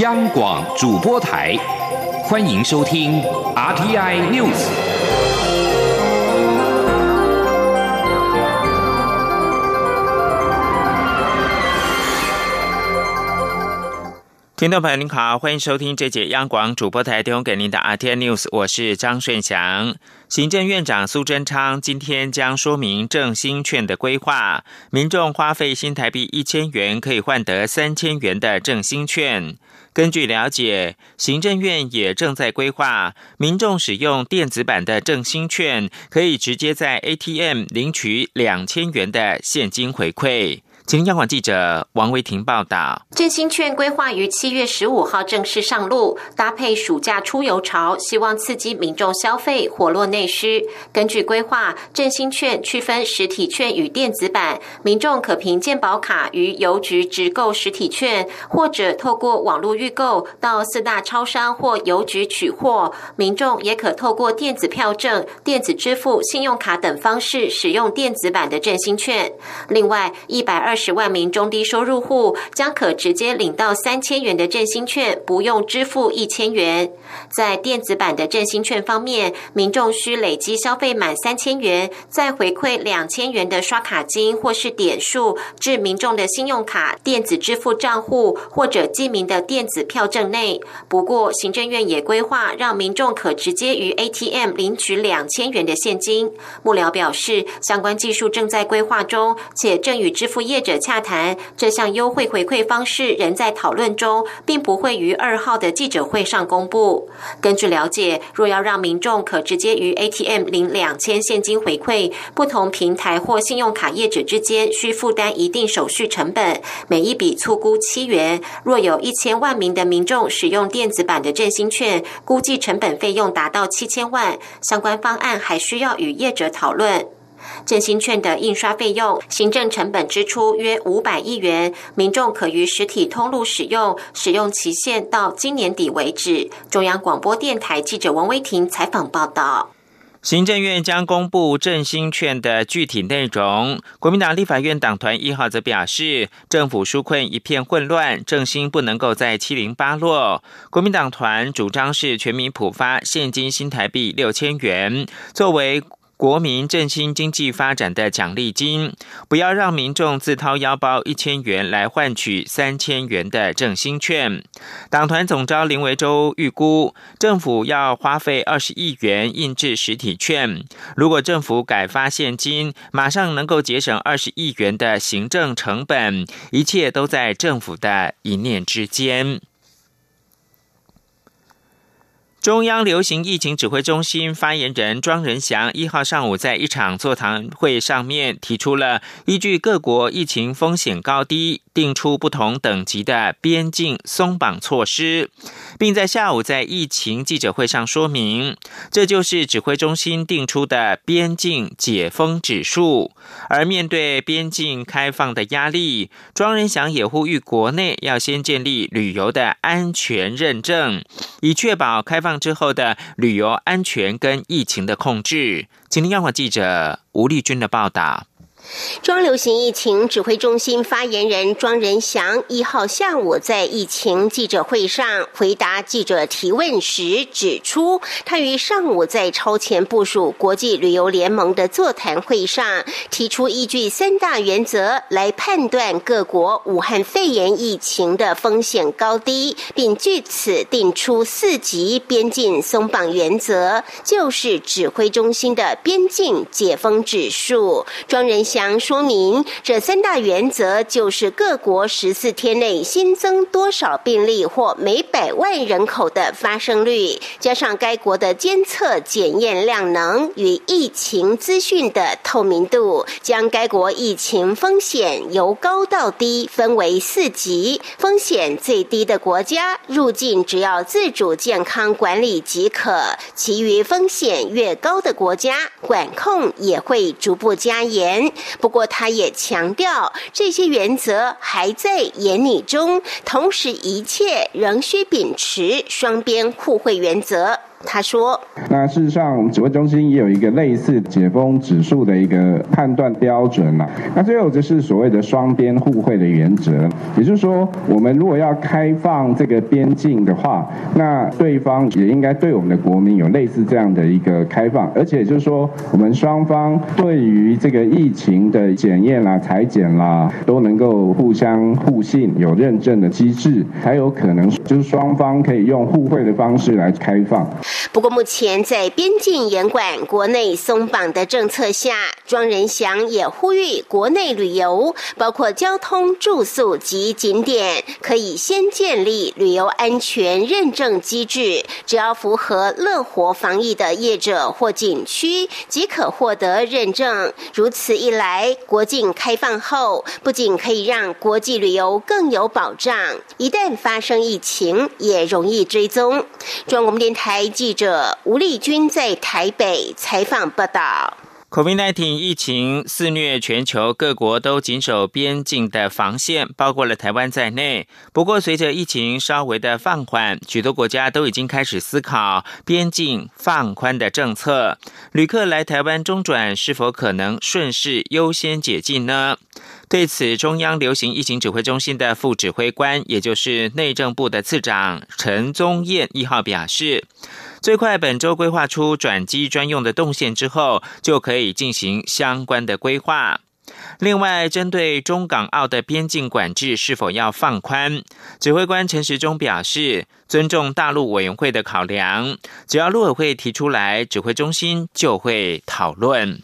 央广主播台，欢迎收听 RTI News。听众朋友您好，欢迎收听这节央广主播台提供给您的 RTI News，我是张顺祥。行政院长苏贞昌今天将说明正兴券的规划，民众花费新台币一千元可以换得三千元的正兴券。根据了解，行政院也正在规划，民众使用电子版的正兴券，可以直接在 ATM 领取两千元的现金回馈。请央广记者王维婷报道。振兴券规划于七月十五号正式上路，搭配暑假出游潮，希望刺激民众消费，活络内需。根据规划，振兴券区分实体券与电子版，民众可凭健保卡于邮局直购实体券，或者透过网络预购到四大超商或邮局取货。民众也可透过电子票证、电子支付、信用卡等方式使用电子版的振兴券。另外，一百二。十万名中低收入户将可直接领到三千元的振兴券，不用支付一千元。在电子版的振兴券方面，民众需累积消费满三千元，再回馈两千元的刷卡金或是点数至民众的信用卡、电子支付账户或者记名的电子票证内。不过，行政院也规划让民众可直接于 ATM 领取两千元的现金。幕僚表示，相关技术正在规划中，且正与支付业。者洽谈这项优惠回馈方式仍在讨论中，并不会于二号的记者会上公布。根据了解，若要让民众可直接于 ATM 领两千现金回馈，不同平台或信用卡业者之间需负担一定手续成本，每一笔粗估七元。若有一千万名的民众使用电子版的振兴券，估计成本费用达到七千万。相关方案还需要与业者讨论。振兴券的印刷费用、行政成本支出约五百亿元，民众可于实体通路使用，使用期限到今年底为止。中央广播电台记者王威婷采访报道。行政院将公布振兴券的具体内容。国民党立法院党团一号则表示，政府纾困一片混乱，振兴不能够在七零八落。国民党团主张是全民普发现金新台币六千元，作为。国民振兴经济发展的奖励金，不要让民众自掏腰包一千元来换取三千元的振兴券。党团总召林维洲预估，政府要花费二十亿元印制实体券。如果政府改发现金，马上能够节省二十亿元的行政成本。一切都在政府的一念之间。中央流行疫情指挥中心发言人庄仁祥一号上午在一场座谈会上面提出了依据各国疫情风险高低，定出不同等级的边境松绑措施，并在下午在疫情记者会上说明，这就是指挥中心定出的边境解封指数。而面对边境开放的压力，庄仁祥也呼吁国内要先建立旅游的安全认证，以确保开放。之后的旅游安全跟疫情的控制，请听央广记者吴丽君的报道。中央流行疫情指挥中心发言人庄仁祥一号下午在疫情记者会上回答记者提问时指出，他于上午在超前部署国际旅游联盟的座谈会上提出，依据三大原则来判断各国武汉肺炎疫情的风险高低，并据此定出四级边境松绑原则，就是指挥中心的边境解封指数。庄仁祥。将说明这三大原则，就是各国十四天内新增多少病例或每百万人口的发生率，加上该国的监测检验量能与疫情资讯的透明度，将该国疫情风险由高到低分为四级。风险最低的国家入境只要自主健康管理即可，其余风险越高的国家管控也会逐步加严。不过，他也强调，这些原则还在研拟中，同时一切仍需秉持双边互惠原则。他说：“那事实上，指挥中心也有一个类似解封指数的一个判断标准呐。那最后就是所谓的双边互惠的原则，也就是说，我们如果要开放这个边境的话，那对方也应该对我们的国民有类似这样的一个开放，而且就是说，我们双方对于这个疫情的检验啦、裁剪啦，都能够互相互信，有认证的机制，才有可能就是双方可以用互惠的方式来开放。”不过，目前在边境严管、国内松绑的政策下，庄仁祥也呼吁国内旅游，包括交通、住宿及景点，可以先建立旅游安全认证机制。只要符合乐活防疫的业者或景区，即可获得认证。如此一来，国境开放后，不仅可以让国际旅游更有保障，一旦发生疫情，也容易追踪。中国电台。记者吴丽君在台北采访报道：COVID-19 疫情肆虐全球，各国都紧守边境的防线，包括了台湾在内。不过，随着疫情稍微的放缓，许多国家都已经开始思考边境放宽的政策。旅客来台湾中转，是否可能顺势优先解禁呢？对此，中央流行疫情指挥中心的副指挥官，也就是内政部的次长陈宗彦一号表示。最快本周规划出转机专用的动线之后，就可以进行相关的规划。另外，针对中港澳的边境管制是否要放宽，指挥官陈时中表示，尊重大陆委员会的考量，只要陆委会提出来，指挥中心就会讨论。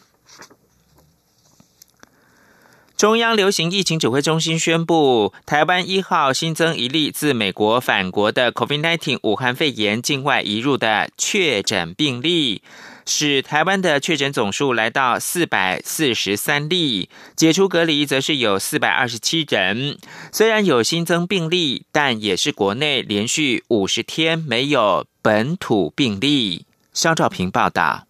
中央流行疫情指挥中心宣布，台湾一号新增一例自美国返国的 COVID-19 武汉肺炎境外移入的确诊病例，使台湾的确诊总数来到四百四十三例，解除隔离则是有四百二十七人。虽然有新增病例，但也是国内连续五十天没有本土病例。肖兆平报道。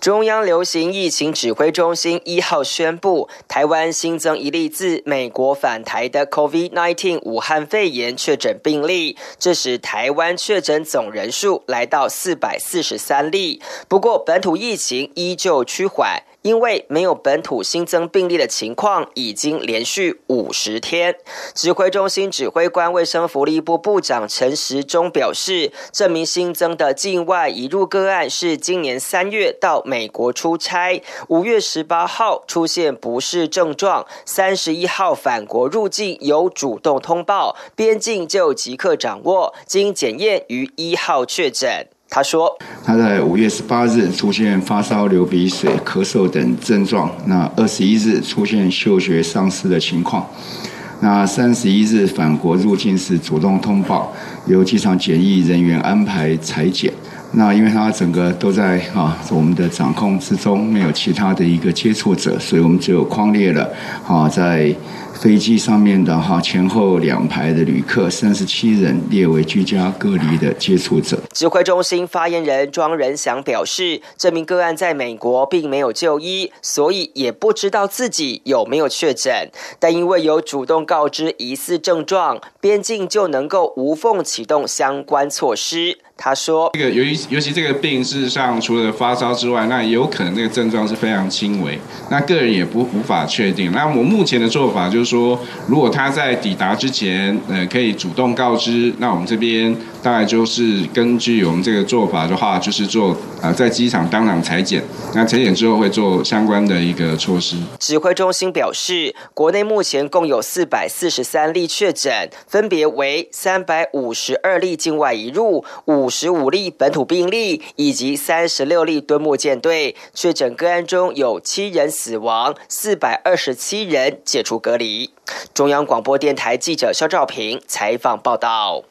中央流行疫情指挥中心一号宣布，台湾新增一例自美国返台的 COVID-19 武汉肺炎确诊病例，这使台湾确诊总人数来到四百四十三例。不过，本土疫情依旧趋缓。因为没有本土新增病例的情况，已经连续五十天。指挥中心指挥官、卫生福利部部长陈时中表示，这名新增的境外移入个案是今年三月到美国出差，五月十八号出现不适症状，三十一号返国入境有主动通报，边境就即刻掌握，经检验于一号确诊。他说：“他在五月十八日出现发烧、流鼻水、咳嗽等症状。那二十一日出现嗅觉丧失的情况。那三十一日返国入境时主动通报，由机场检疫人员安排裁剪。那因为他整个都在啊我们的掌控之中，没有其他的一个接触者，所以我们只有框列了啊在。”飞机上面的哈前后两排的旅客三十七人列为居家隔离的接触者。指挥中心发言人庄仁祥表示，这名个案在美国并没有就医，所以也不知道自己有没有确诊。但因为有主动告知疑似症状，边境就能够无缝启动相关措施。他说：“这个由于尤其这个病，事实上除了发烧之外，那有可能这个症状是非常轻微，那个人也不无法确定。那我目前的做法就是说，如果他在抵达之前，呃，可以主动告知，那我们这边。”大概就是根据我们这个做法的话，就是做呃在机场当场裁剪，那裁剪之后会做相关的一个措施。指挥中心表示，国内目前共有四百四十三例确诊，分别为三百五十二例境外移入、五十五例本土病例以及三十六例敦睦舰队确诊个案中有七人死亡，四百二十七人解除隔离。中央广播电台记者肖兆平采访报道。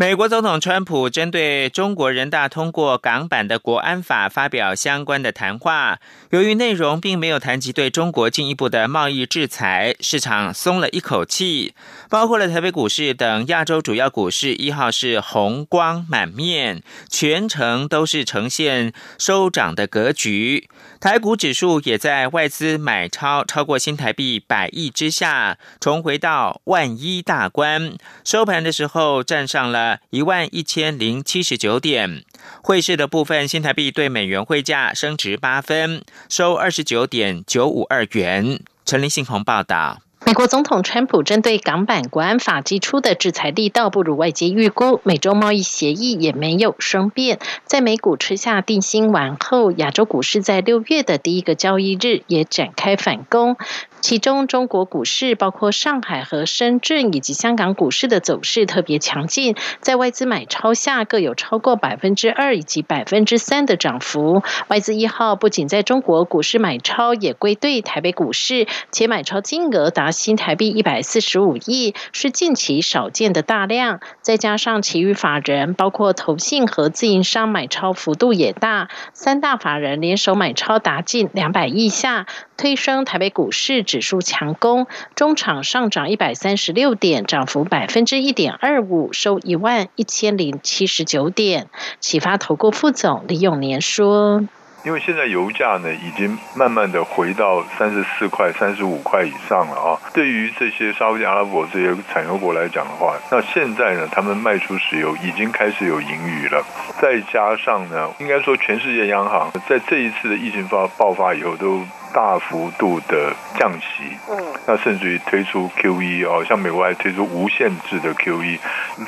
美国总统川普针对中国人大通过港版的国安法发表相关的谈话，由于内容并没有谈及对中国进一步的贸易制裁，市场松了一口气。包括了台北股市等亚洲主要股市，一号是红光满面，全程都是呈现收涨的格局。台股指数也在外资买超超过新台币百亿之下，重回到万一大关。收盘的时候站上了。了一万一千零七十九点。汇市的部分，新台币对美元汇价升值八分，收二十九点九五二元。陈林信宏报道。美国总统川普针对港版国安法寄出的制裁力道不如外界预估，美洲贸易协议也没有生变。在美股吃下定心丸后，亚洲股市在六月的第一个交易日也展开反攻。其中，中国股市包括上海和深圳以及香港股市的走势特别强劲，在外资买超下，各有超过百分之二以及百分之三的涨幅。外资一号不仅在中国股市买超，也归队台北股市，且买超金额达新台币一百四十五亿，是近期少见的大量。再加上其余法人，包括投信和自营商买超幅度也大，三大法人联手买超达近两百亿下，推升台北股市。指数强攻，中场上涨一百三十六点，涨幅百分之一点二五，收一万一千零七十九点。启发投顾副总李永年说。因为现在油价呢，已经慢慢的回到三十四块、三十五块以上了啊。对于这些沙特阿拉伯这些产油国来讲的话，那现在呢，他们卖出石油已经开始有盈余了。再加上呢，应该说全世界央行在这一次的疫情发爆发以后都。大幅度的降息，嗯，那甚至于推出 QE 哦，像美国还推出无限制的 QE，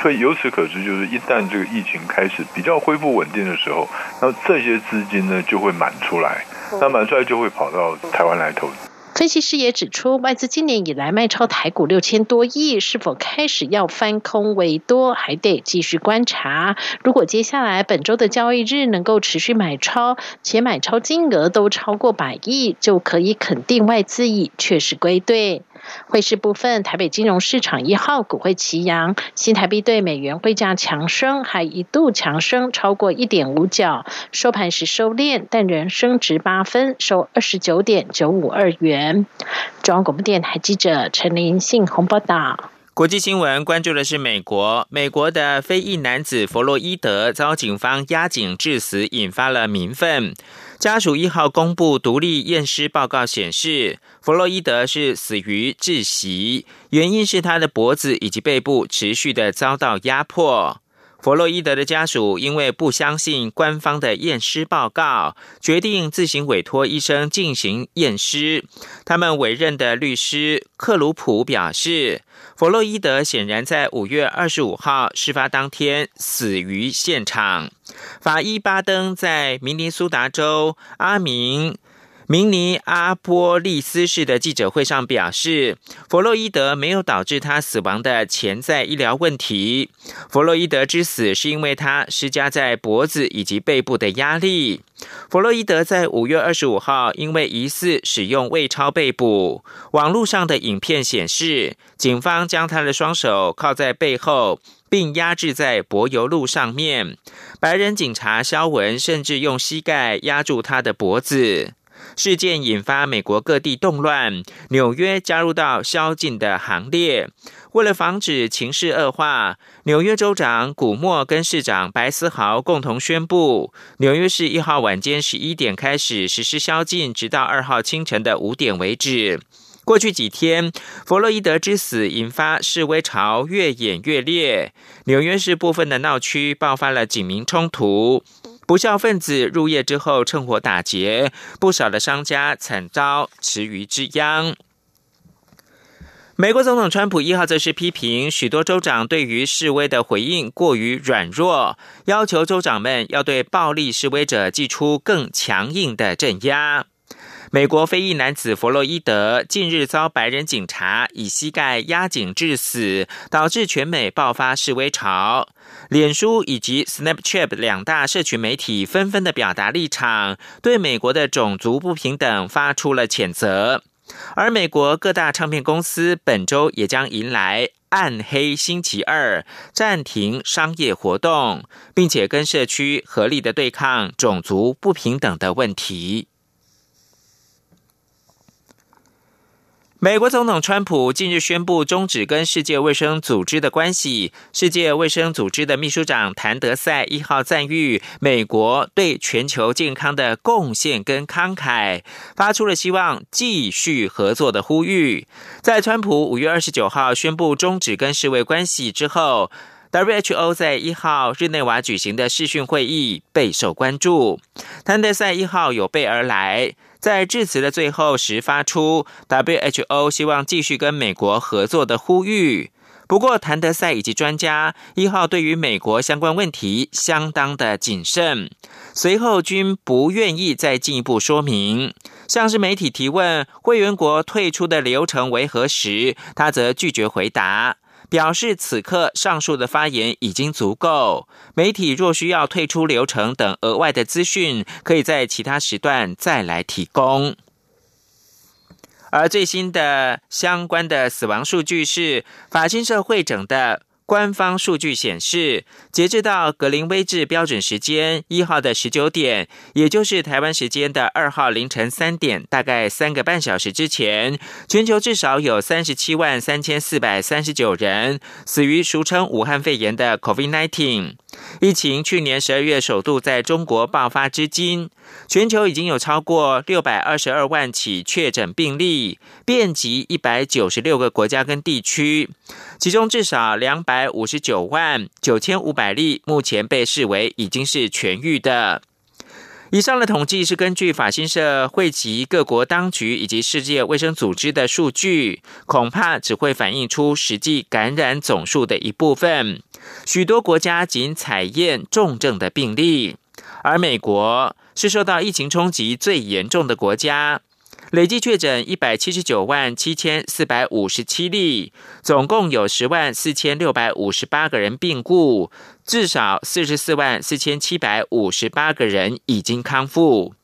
所以由此可知，就是一旦这个疫情开始比较恢复稳定的时候，那这些资金呢就会满出来，那满出来就会跑到台湾来投资。分析师也指出，外资今年以来卖超台股六千多亿，是否开始要翻空为多，还得继续观察。如果接下来本周的交易日能够持续买超，且买超金额都超过百亿，就可以肯定外资已确实归队。汇市部分，台北金融市场一号股汇齐扬，新台币对美元汇价强升，还一度强升超过一点五角，收盘时收敛，但仍升值八分，收二十九点九五二元。中央广播电台记者陈林信鸿报道。国际新闻关注的是美国，美国的非裔男子弗洛伊德遭警方压颈致死，引发了民愤。家属一号公布独立验尸报告显示，弗洛伊德是死于窒息，原因是他的脖子以及背部持续的遭到压迫。弗洛伊德的家属因为不相信官方的验尸报告，决定自行委托医生进行验尸。他们委任的律师克鲁普表示，弗洛伊德显然在五月二十五号事发当天死于现场。法医巴登在明尼苏达州阿明。明尼阿波利斯市的记者会上表示，弗洛伊德没有导致他死亡的潜在医疗问题。弗洛伊德之死是因为他施加在脖子以及背部的压力。弗洛伊德在五月二十五号因为疑似使用胃超被捕。网络上的影片显示，警方将他的双手靠在背后，并压制在柏油路上面。白人警察肖文甚至用膝盖压住他的脖子。事件引发美国各地动乱，纽约加入到宵禁的行列。为了防止情势恶化，纽约州长古默跟市长白思豪共同宣布，纽约市一号晚间十一点开始实施宵禁，直到二号清晨的五点为止。过去几天，弗洛伊德之死引发示威潮越演越烈，纽约市部分的闹区爆发了警民冲突。不孝分子入夜之后趁火打劫，不少的商家惨遭池鱼之殃。美国总统川普一号则是批评许多州长对于示威的回应过于软弱，要求州长们要对暴力示威者寄出更强硬的镇压。美国非裔男子弗洛伊德近日遭白人警察以膝盖压颈致死，导致全美爆发示威潮。脸书以及 Snapchat 两大社群媒体纷纷的表达立场，对美国的种族不平等发出了谴责。而美国各大唱片公司本周也将迎来暗黑星期二，暂停商业活动，并且跟社区合力的对抗种族不平等的问题。美国总统川普近日宣布终止跟世界卫生组织的关系。世界卫生组织的秘书长谭德赛一号赞誉美国对全球健康的贡献跟慷慨，发出了希望继续合作的呼吁。在川普五月二十九号宣布终止跟世卫关系之后。WHO 在一号日内瓦举行的视讯会议备受关注。谭德赛一号有备而来，在致辞的最后时发出 WHO 希望继续跟美国合作的呼吁。不过，谭德赛以及专家一号对于美国相关问题相当的谨慎，随后均不愿意再进一步说明。像是媒体提问会员国退出的流程为何时，他则拒绝回答。表示此刻上述的发言已经足够。媒体若需要退出流程等额外的资讯，可以在其他时段再来提供。而最新的相关的死亡数据是法新社会整的。官方数据显示，截至到格林威治标准时间一号的十九点，也就是台湾时间的二号凌晨三点，大概三个半小时之前，全球至少有三十七万三千四百三十九人死于俗称武汉肺炎的 COVID-19。疫情去年十二月首度在中国爆发至今，全球已经有超过六百二十二万起确诊病例，遍及一百九十六个国家跟地区，其中至少两百五十九万九千五百例目前被视为已经是痊愈的。以上的统计是根据法新社汇集各国当局以及世界卫生组织的数据，恐怕只会反映出实际感染总数的一部分。许多国家仅采验重症的病例，而美国是受到疫情冲击最严重的国家。累计确诊一百七十九万七千四百五十七例，总共有十万四千六百五十八个人病故，至少四十四万四千七百五十八个人已经康复。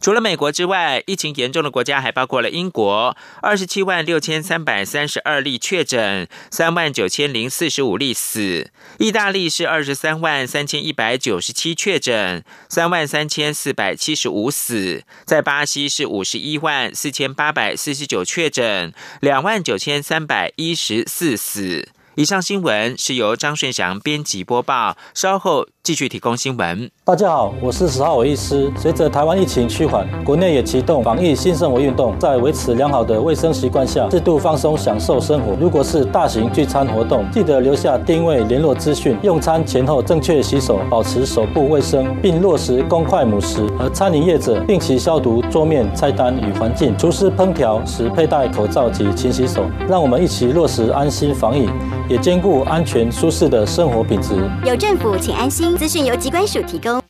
除了美国之外，疫情严重的国家还包括了英国，二十七万六千三百三十二例确诊，三万九千零四十五例死；意大利是二十三万三千一百九十七确诊，三万三千四百七十五死；在巴西是五十一万四千八百四十九确诊，两万九千三百一十四死。以上新闻是由张顺祥编辑播报，稍后继续提供新闻。大家好，我是十号伟医师。随着台湾疫情趋缓，国内也启动防疫新生活运动，在维持良好的卫生习惯下，适度放松享受生活。如果是大型聚餐活动，记得留下定位联络资讯，用餐前后正确洗手，保持手部卫生，并落实公筷母食。而餐饮业者定期消毒桌面、菜单与环境，厨师烹调时佩戴口罩及勤洗手。让我们一起落实安心防疫。也兼顾安全舒适的生活品质。有政府，请安心。资讯由机关署提供。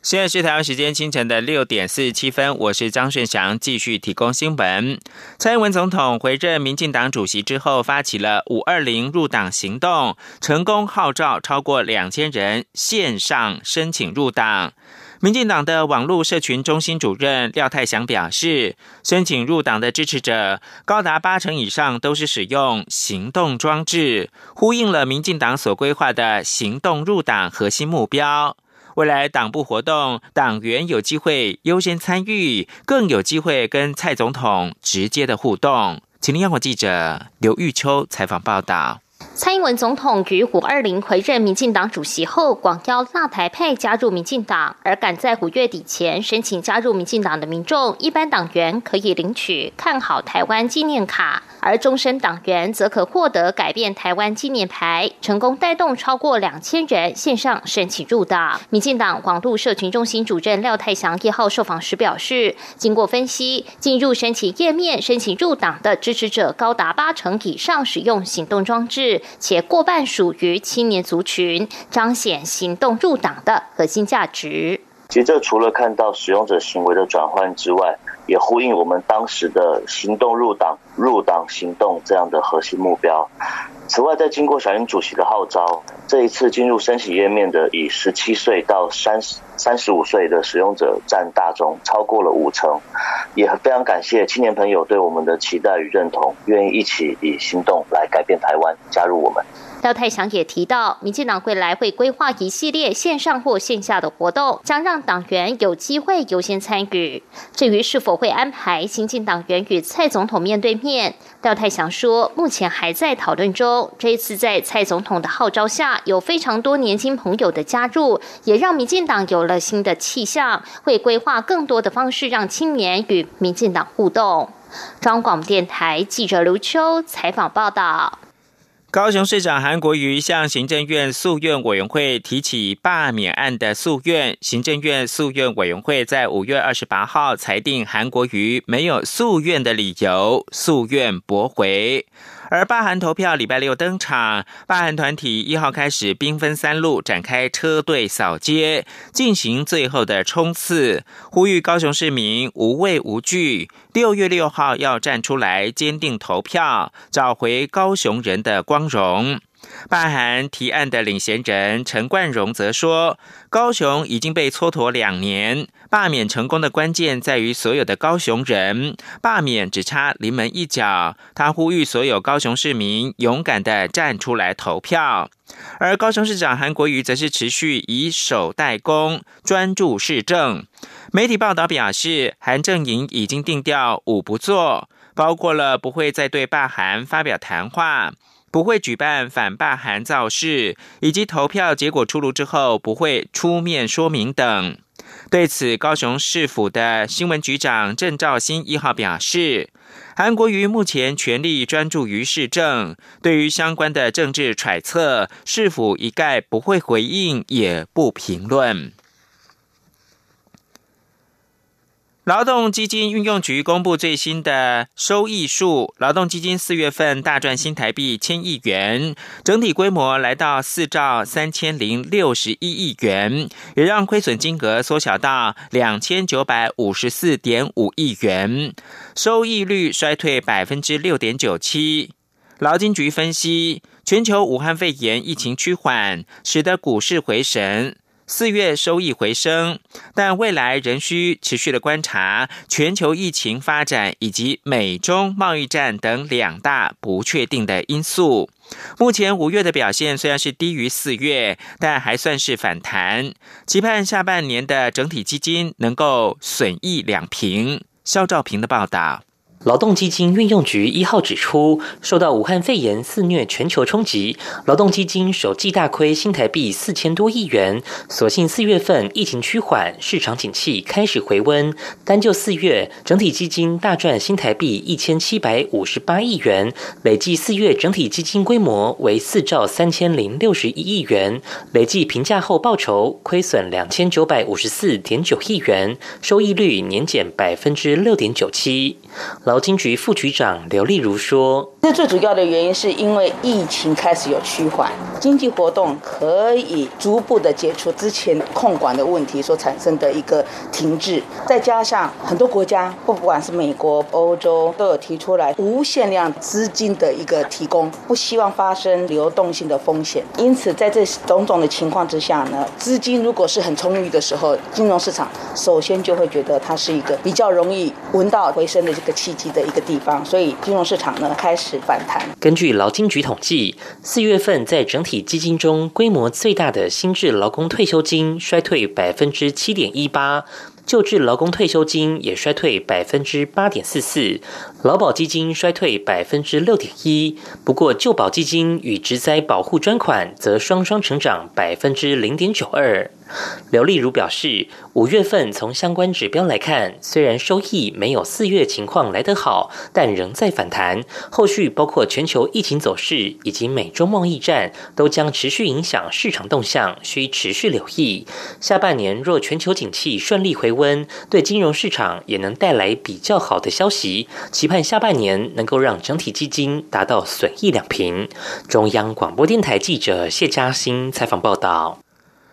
现在是台湾时间清晨的六点四十七分，我是张顺祥，继续提供新闻。蔡英文总统回任民进党主席之后，发起了五二零入党行动，成功号召超过两千人线上申请入党。民进党的网络社群中心主任廖泰祥表示，申请入党的支持者高达八成以上都是使用行动装置，呼应了民进党所规划的行动入党核心目标。未来党部活动，党员有机会优先参与，更有机会跟蔡总统直接的互动。请听央广记者刘玉秋采访报道。蔡英文总统于五二零回任民进党主席后，广邀纳台派加入民进党，而赶在五月底前申请加入民进党的民众，一般党员可以领取看好台湾纪念卡，而终身党员则可获得改变台湾纪念牌，成功带动超过两千人线上申请入党。民进党广度社群中心主任廖泰祥一号受访时表示，经过分析，进入申请页面申请入党的支持者高达八成以上使用行动装置。且过半属于青年族群，彰显行动入党的核心价值。其实这除了看到使用者行为的转换之外，也呼应我们当时的行动入党、入党行动这样的核心目标。此外，在经过小英主席的号召，这一次进入申请页面的以十七岁到三十三十五岁的使用者占大中，超过了五成。也非常感谢青年朋友对我们的期待与认同，愿意一起以行动来改变台湾，加入我们。廖泰祥也提到，民进党未来会规划一系列线上或线下的活动，将让党员有机会优先参与。至于是否会安排新进党员与蔡总统面对面，廖泰祥说，目前还在讨论中。这一次在蔡总统的号召下，有非常多年轻朋友的加入，也让民进党有了新的气象，会规划更多的方式让青年与民进党互动。中广电台记者刘秋采访报道。高雄市长韩国瑜向行政院诉愿委员会提起罢免案的诉愿，行政院诉愿委员会在五月二十八号裁定韩国瑜没有诉愿的理由，诉愿驳回。而罢韩投票礼拜六登场，罢韩团体一号开始兵分三路展开车队扫街，进行最后的冲刺，呼吁高雄市民无畏无惧，六月六号要站出来坚定投票，找回高雄人的光荣。罢韩提案的领衔人陈冠荣则说：“高雄已经被蹉跎两年，罢免成功的关键在于所有的高雄人，罢免只差临门一脚。”他呼吁所有高雄市民勇敢的站出来投票。而高雄市长韩国瑜则是持续以守代攻，专注市政。媒体报道表示，韩正营已经定调五不做，包括了不会再对罢韩发表谈话。不会举办反罢韩造势，以及投票结果出炉之后不会出面说明等。对此，高雄市府的新闻局长郑兆新一号表示，韩国瑜目前全力专注于市政，对于相关的政治揣测，市府一概不会回应，也不评论。劳动基金运用局公布最新的收益数，劳动基金四月份大赚新台币千亿元，整体规模来到四兆三千零六十一亿元，也让亏损金额缩小到两千九百五十四点五亿元，收益率衰退百分之六点九七。劳金局分析，全球武汉肺炎疫情趋缓，使得股市回神。四月收益回升，但未来仍需持续的观察全球疫情发展以及美中贸易战等两大不确定的因素。目前五月的表现虽然是低于四月，但还算是反弹。期盼下半年的整体基金能够损益两平。肖兆平的报道。劳动基金运用局一号指出，受到武汉肺炎肆虐全球冲击，劳动基金首季大亏新台币四千多亿元。所幸四月份疫情趋缓，市场景气开始回温。单就四月，整体基金大赚新台币一千七百五十八亿元，累计四月整体基金规模为四兆三千零六十一亿元，累计评价后报酬亏损两千九百五十四点九亿元，收益率年减百分之六点九七。劳金局副局长刘丽如说：“这最主要的原因是因为疫情开始有趋缓，经济活动可以逐步的解除之前控管的问题所产生的一个停滞，再加上很多国家，不管是美国、欧洲，都有提出来无限量资金的一个提供，不希望发生流动性的风险。因此，在这种种的情况之下呢，资金如果是很充裕的时候，金融市场首先就会觉得它是一个比较容易闻到回升的这个契。”的一个地方，所以金融市场呢开始反弹。根据劳金局统计，四月份在整体基金中规模最大的新制劳工退休金衰退百分之七点一八。旧制劳工退休金也衰退百分之八点四四，劳保基金衰退百分之六点一。不过，旧保基金与职灾保护专款则双双成长百分之零点九二。刘丽如表示，五月份从相关指标来看，虽然收益没有四月情况来得好，但仍在反弹。后续包括全球疫情走势以及美中贸易战，都将持续影响市场动向，需持续留意。下半年若全球景气顺利回。温对金融市场也能带来比较好的消息，期盼下半年能够让整体基金达到损益两平。中央广播电台记者谢嘉欣采访报道。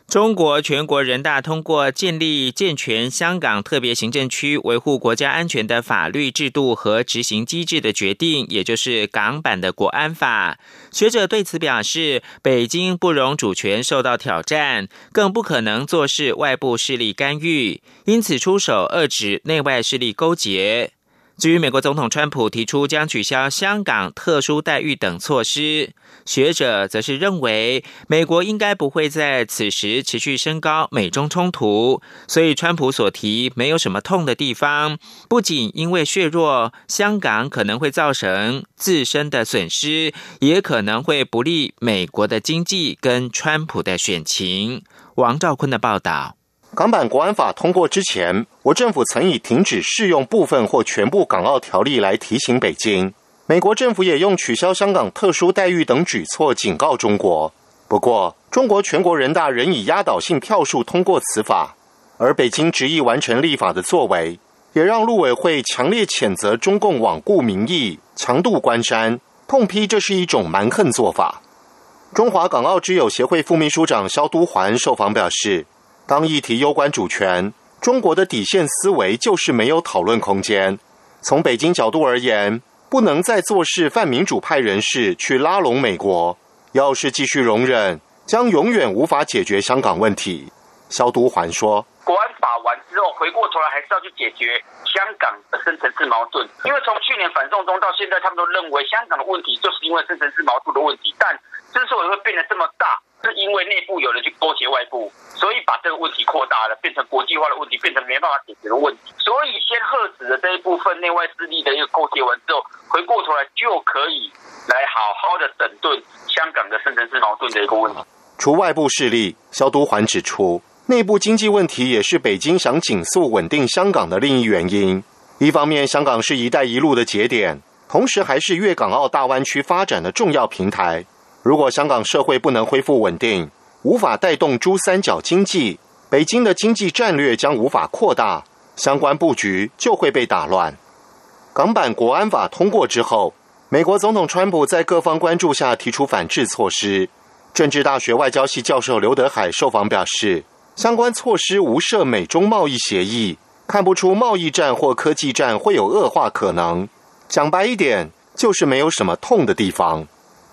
中国全国人大通过建立健全香港特别行政区维护国家安全的法律制度和执行机制的决定，也就是港版的国安法。学者对此表示，北京不容主权受到挑战，更不可能做事外部势力干预，因此出手遏制内外势力勾结。至于美国总统川普提出将取消香港特殊待遇等措施，学者则是认为美国应该不会在此时持续升高美中冲突，所以川普所提没有什么痛的地方。不仅因为削弱香港可能会造成自身的损失，也可能会不利美国的经济跟川普的选情。王兆坤的报道。港版国安法通过之前，我政府曾以停止适用部分或全部港澳条例来提醒北京。美国政府也用取消香港特殊待遇等举措警告中国。不过，中国全国人大仍以压倒性票数通过此法，而北京执意完成立法的作为，也让陆委会强烈谴责中共罔顾民意、强渡关山，痛批这是一种蛮横做法。中华港澳之友协会副秘书长肖都环受访表示，当议题攸关主权，中国的底线思维就是没有讨论空间。从北京角度而言，不能再做事泛民主派人士去拉拢美国，要是继续容忍，将永远无法解决香港问题。肖都环说。国安法完之后，回过头来还是要去解决香港的深层次矛盾。因为从去年反送中到现在，他们都认为香港的问题就是因为深层次矛盾的问题。但之所以会变得这么大，是因为内部有人去勾结外部，所以把这个问题扩大了，变成国际化的问题，变成没办法解决的问题。所以先喝止了这一部分内外势力的一个勾结完之后，回过头来就可以来好好的整顿香港的深层次矛盾的一个问题。除外部势力，肖都环指出。内部经济问题也是北京想紧速稳定香港的另一原因。一方面，香港是一带一路的节点，同时还是粤港澳大湾区发展的重要平台。如果香港社会不能恢复稳定，无法带动珠三角经济，北京的经济战略将无法扩大，相关布局就会被打乱。港版国安法通过之后，美国总统川普在各方关注下提出反制措施。政治大学外交系教授刘德海受访表示。相关措施无涉美中贸易协议，看不出贸易战或科技战会有恶化可能。讲白一点，就是没有什么痛的地方。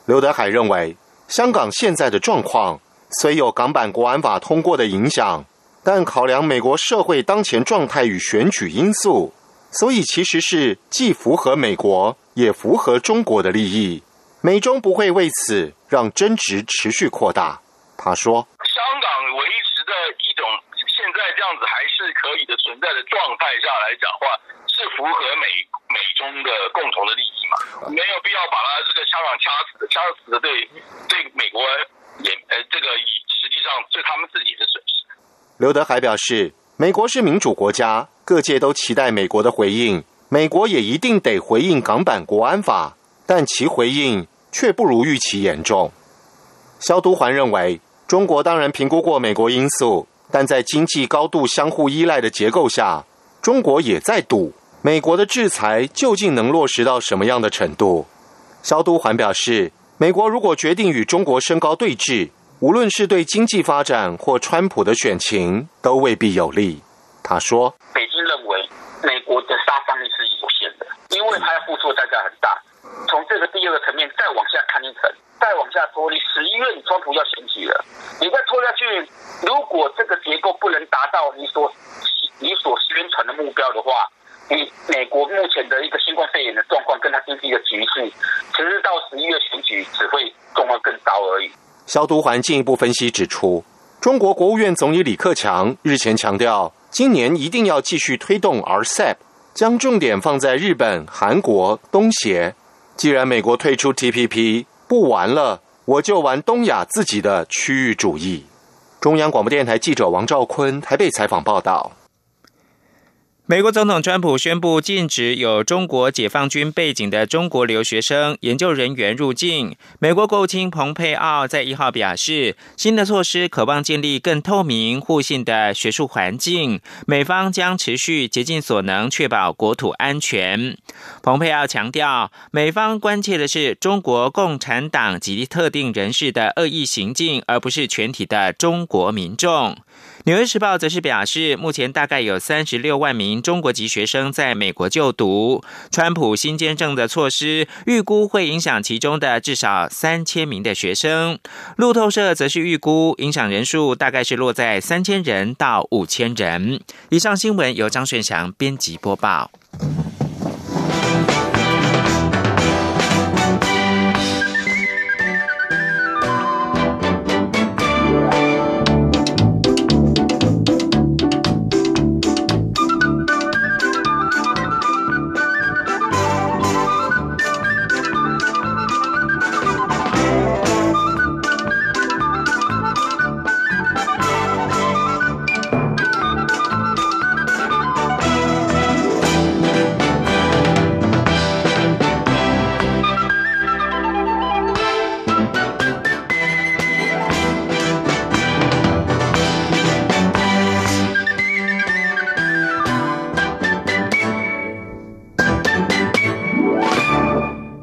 刘德海认为，香港现在的状况虽有港版国安法通过的影响，但考量美国社会当前状态与选举因素，所以其实是既符合美国也符合中国的利益。美中不会为此让争执持续扩大。他说。香港维持的一种现在这样子还是可以的存在的状态下来讲话，是符合美美中的共同的利益嘛？没有必要把它这个香港掐死，掐死的对对美国也呃这个实际上对他们自己的损失。刘德海表示，美国是民主国家，各界都期待美国的回应，美国也一定得回应港版国安法，但其回应却不如预期严重。肖都环认为，中国当然评估过美国因素。但在经济高度相互依赖的结构下，中国也在赌美国的制裁究竟能落实到什么样的程度。肖都环表示，美国如果决定与中国升高对峙，无论是对经济发展或川普的选情，都未必有利。他说：“北京认为美国的杀伤力是有限的，因为它要付出代价很大。从这个第二个层面再往下看一层。”再往下拖，你十一月你川普要选举了，你再拖下去，如果这个结构不能达到你所你所宣传的目标的话，你美国目前的一个新冠肺炎的状况跟它经济的局势，其实到十一月选举只会状况更糟而已。消毒环进一步分析指出，中国国务院总理李克强日前强调，今年一定要继续推动 RCEP，将重点放在日本、韩国、东协。既然美国退出 TPP。不玩了，我就玩东亚自己的区域主义。中央广播电台记者王兆坤台北采访报道。美国总统川普宣布禁止有中国解放军背景的中国留学生、研究人员入境。美国国务卿蓬佩奥在一号表示，新的措施渴望建立更透明、互信的学术环境。美方将持续竭尽所能确保国土安全。蓬佩奥强调，美方关切的是中国共产党及特定人士的恶意行径，而不是全体的中国民众。《纽约时报》则是表示，目前大概有三十六万名中国籍学生在美国就读。川普新签证的措施预估会影响其中的至少三千名的学生。路透社则是预估影响人数大概是落在三千人到五千人。以上新闻由张顺祥编辑播报。